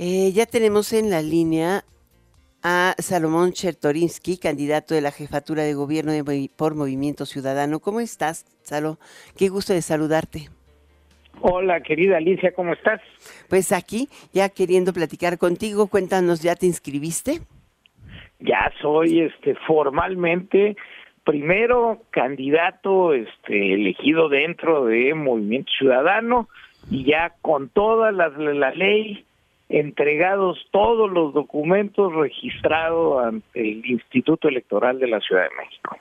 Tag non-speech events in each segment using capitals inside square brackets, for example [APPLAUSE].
Eh, ya tenemos en la línea a Salomón Chertorinsky, candidato de la jefatura de gobierno por Movimiento Ciudadano. ¿Cómo estás, Salo? Qué gusto de saludarte. Hola, querida Alicia, ¿cómo estás? Pues aquí, ya queriendo platicar contigo, cuéntanos, ¿ya te inscribiste? Ya soy este formalmente primero candidato este elegido dentro de Movimiento Ciudadano y ya con toda la, la ley entregados todos los documentos registrados ante el Instituto Electoral de la Ciudad de México.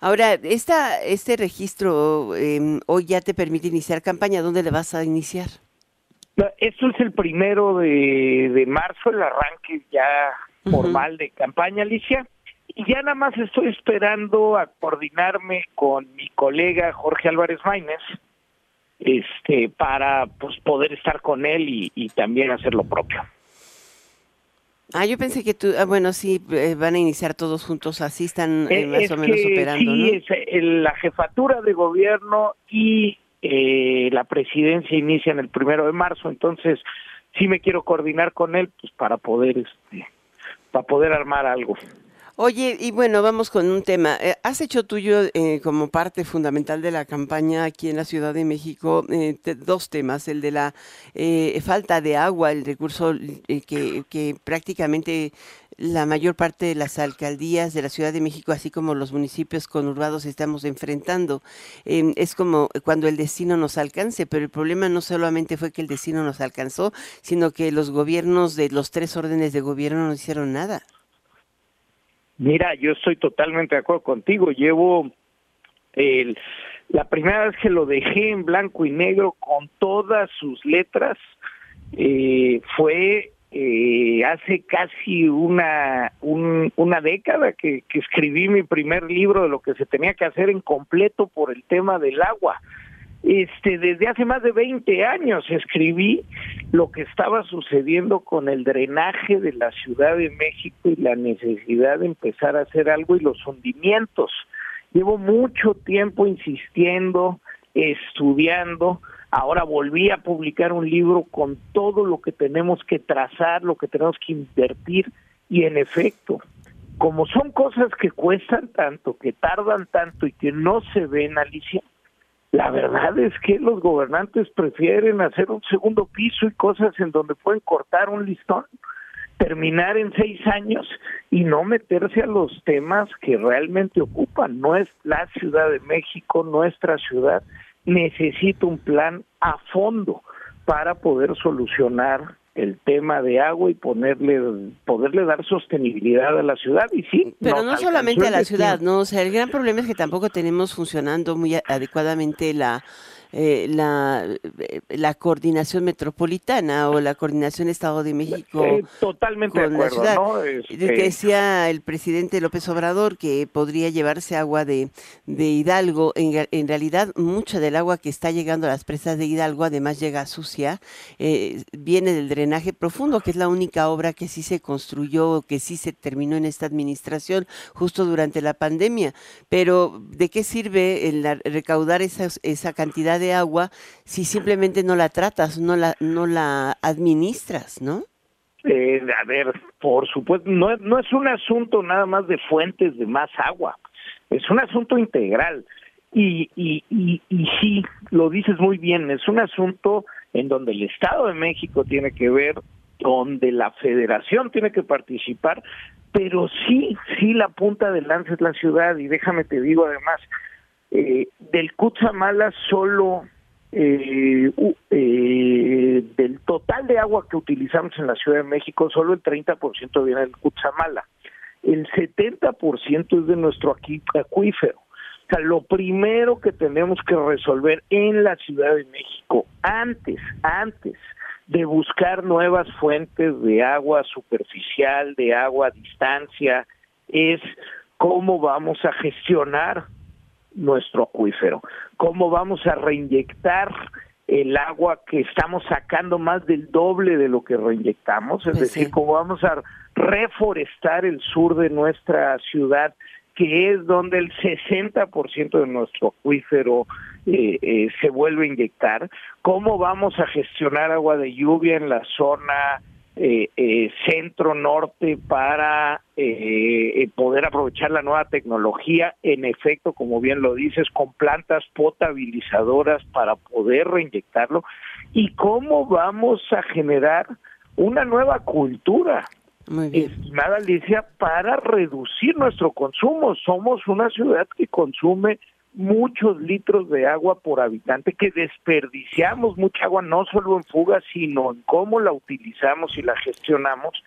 Ahora, esta, este registro em, hoy ya te permite iniciar campaña. ¿Dónde le vas a iniciar? Esto es el primero de, marzo, el arranque ya formal de campaña, Alicia. Y ya nada más estoy esperando a coordinarme con mi colega Jorge Álvarez Maínez, este, para pues poder estar con él y, también hacer lo propio. Ah, yo pensé que tú, ah, bueno, sí, eh, van a iniciar todos juntos, así están eh, más o menos operando, sí, es, eh, la jefatura de gobierno y la presidencia inician el primero de marzo, entonces sí me quiero coordinar con él, pues para poder, este, para poder armar algo. Oye, y bueno, vamos con un tema. Eh, has hecho tuyo eh, como parte fundamental de la campaña aquí en la Ciudad de México eh, dos temas, el de la falta de agua, el recurso que, que prácticamente la mayor parte de las alcaldías de la Ciudad de México, así como los municipios conurbados, estamos enfrentando. Em, es como cuando el destino nos alcance, pero el problema no solamente fue que el destino nos alcanzó, sino que los gobiernos de los tres órdenes de gobierno no hicieron nada. Mira, yo estoy totalmente de acuerdo contigo. Llevo el, la primera vez que lo dejé en blanco y negro con todas sus letras eh, fue eh, hace casi una una década que, que escribí mi primer libro de lo que se tenía que hacer en completo por el tema del agua este, desde hace más de 20 años escribí lo que estaba sucediendo con el drenaje de la Ciudad de México y la necesidad de empezar a hacer algo y los hundimientos. Llevo mucho tiempo insistiendo, estudiando, ahora volví a publicar un libro con todo lo que tenemos que trazar, lo que tenemos que invertir y en efecto, como son cosas que cuestan tanto, que tardan tanto y que no se ven, Alicia, la verdad es que los gobernantes prefieren hacer un segundo piso y cosas en donde pueden cortar un listón, terminar en seis años y no meterse a los temas que realmente ocupan. No es la Ciudad de México, nuestra ciudad, necesita un plan a fondo para poder solucionar el tema de agua y ponerle poderle dar sostenibilidad a la ciudad y sí pero no solamente a la ciudad no o sea el gran problema es que tampoco tenemos funcionando muy adecuadamente la eh, la, eh, la coordinación metropolitana o la coordinación Estado de México. Eh, totalmente de acuerdo. ¿no? Este decía el presidente López Obrador que podría llevarse agua de, de Hidalgo. En, en, realidad, mucha del agua que está llegando a las presas de Hidalgo, además llega sucia, viene del drenaje profundo, que es la única obra que sí se construyó, que sí se terminó en esta administración justo durante la pandemia. Pero, ¿de qué sirve el recaudar esa, esa cantidad de agua si simplemente no la tratas, no la, no la administras, ¿no? Eh, a ver, por supuesto, no, no es un asunto nada más de fuentes de más agua, es un asunto integral. Y, y, y, y sí, lo dices muy bien, es un asunto en donde el Estado de México tiene que ver, donde la federación tiene que participar, pero sí, sí la punta de lanza es la ciudad y déjame te digo además, eh, del Cutzamala solo eh, eh, del total de agua que utilizamos en la Ciudad de México, solo el 30% viene del Cutzamala. El 70% es de nuestro acuífero. O sea, lo primero que tenemos que resolver en la Ciudad de México, antes, antes de buscar nuevas fuentes de agua superficial, de agua a distancia, es cómo vamos a gestionar nuestro acuífero, cómo vamos a reinyectar el agua que estamos sacando más del doble de lo que reinyectamos, es pues decir, cómo vamos a reforestar el sur de nuestra ciudad, que es donde el 60% de nuestro acuífero eh, eh, se vuelve a inyectar, cómo vamos a gestionar agua de lluvia en la zona eh, eh, centro norte para eh, poder aprovechar la nueva tecnología, en efecto, como bien lo dices, con plantas potabilizadoras para poder reinyectarlo, y cómo vamos a generar una nueva cultura, estimada Alicia, para reducir nuestro consumo. Somos una ciudad que consume muchos litros de agua por habitante, que desperdiciamos mucha agua no solo en fuga, sino en cómo la utilizamos y la gestionamos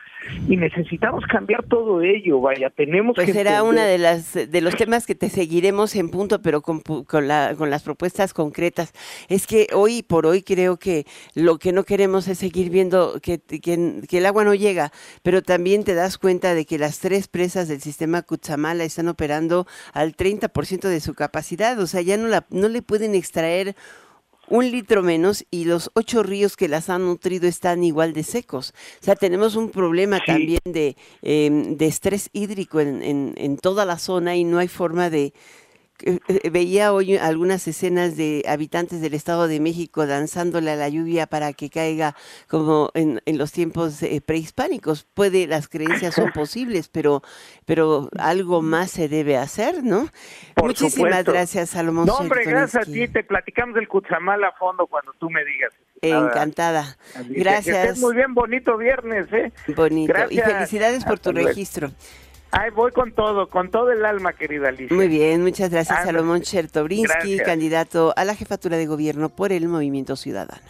y necesitamos cambiar todo ello, vaya, tenemos pues que será una de las de los temas que te seguiremos en punto, pero con, con, la, con las propuestas concretas. Es que hoy por hoy creo que lo que no queremos es seguir viendo que, que, que el agua no llega, pero también te das cuenta de que las tres presas del sistema Cutzamala están operando al 30% de su capacidad o sea, ya no, la, no le pueden extraer un litro menos y los ocho ríos que las han nutrido están igual de secos. O sea, tenemos un problema también de, em, de estrés hídrico en, en, en, toda la zona y no hay forma de, veía hoy algunas escenas de habitantes del Estado de México danzándole a la lluvia para que caiga como en, en los tiempos eh, prehispánicos. Puede, las creencias son [LAUGHS] posibles, pero, pero algo más se debe hacer, ¿no? Muchísimas gracias, Salomón. No, hombre, gracias a ti. Te platicamos del Cuchamal a fondo cuando tú me digas. Encantada. Gracias. muy bien, bonito viernes, ¿eh? Bonito. Y felicidades por tu registro. Ay, voy con todo, con todo el alma, querida Alicia. Muy bien, muchas gracias, Salomón Chertobrinsky, candidato a la jefatura de gobierno por el Movimiento Ciudadano.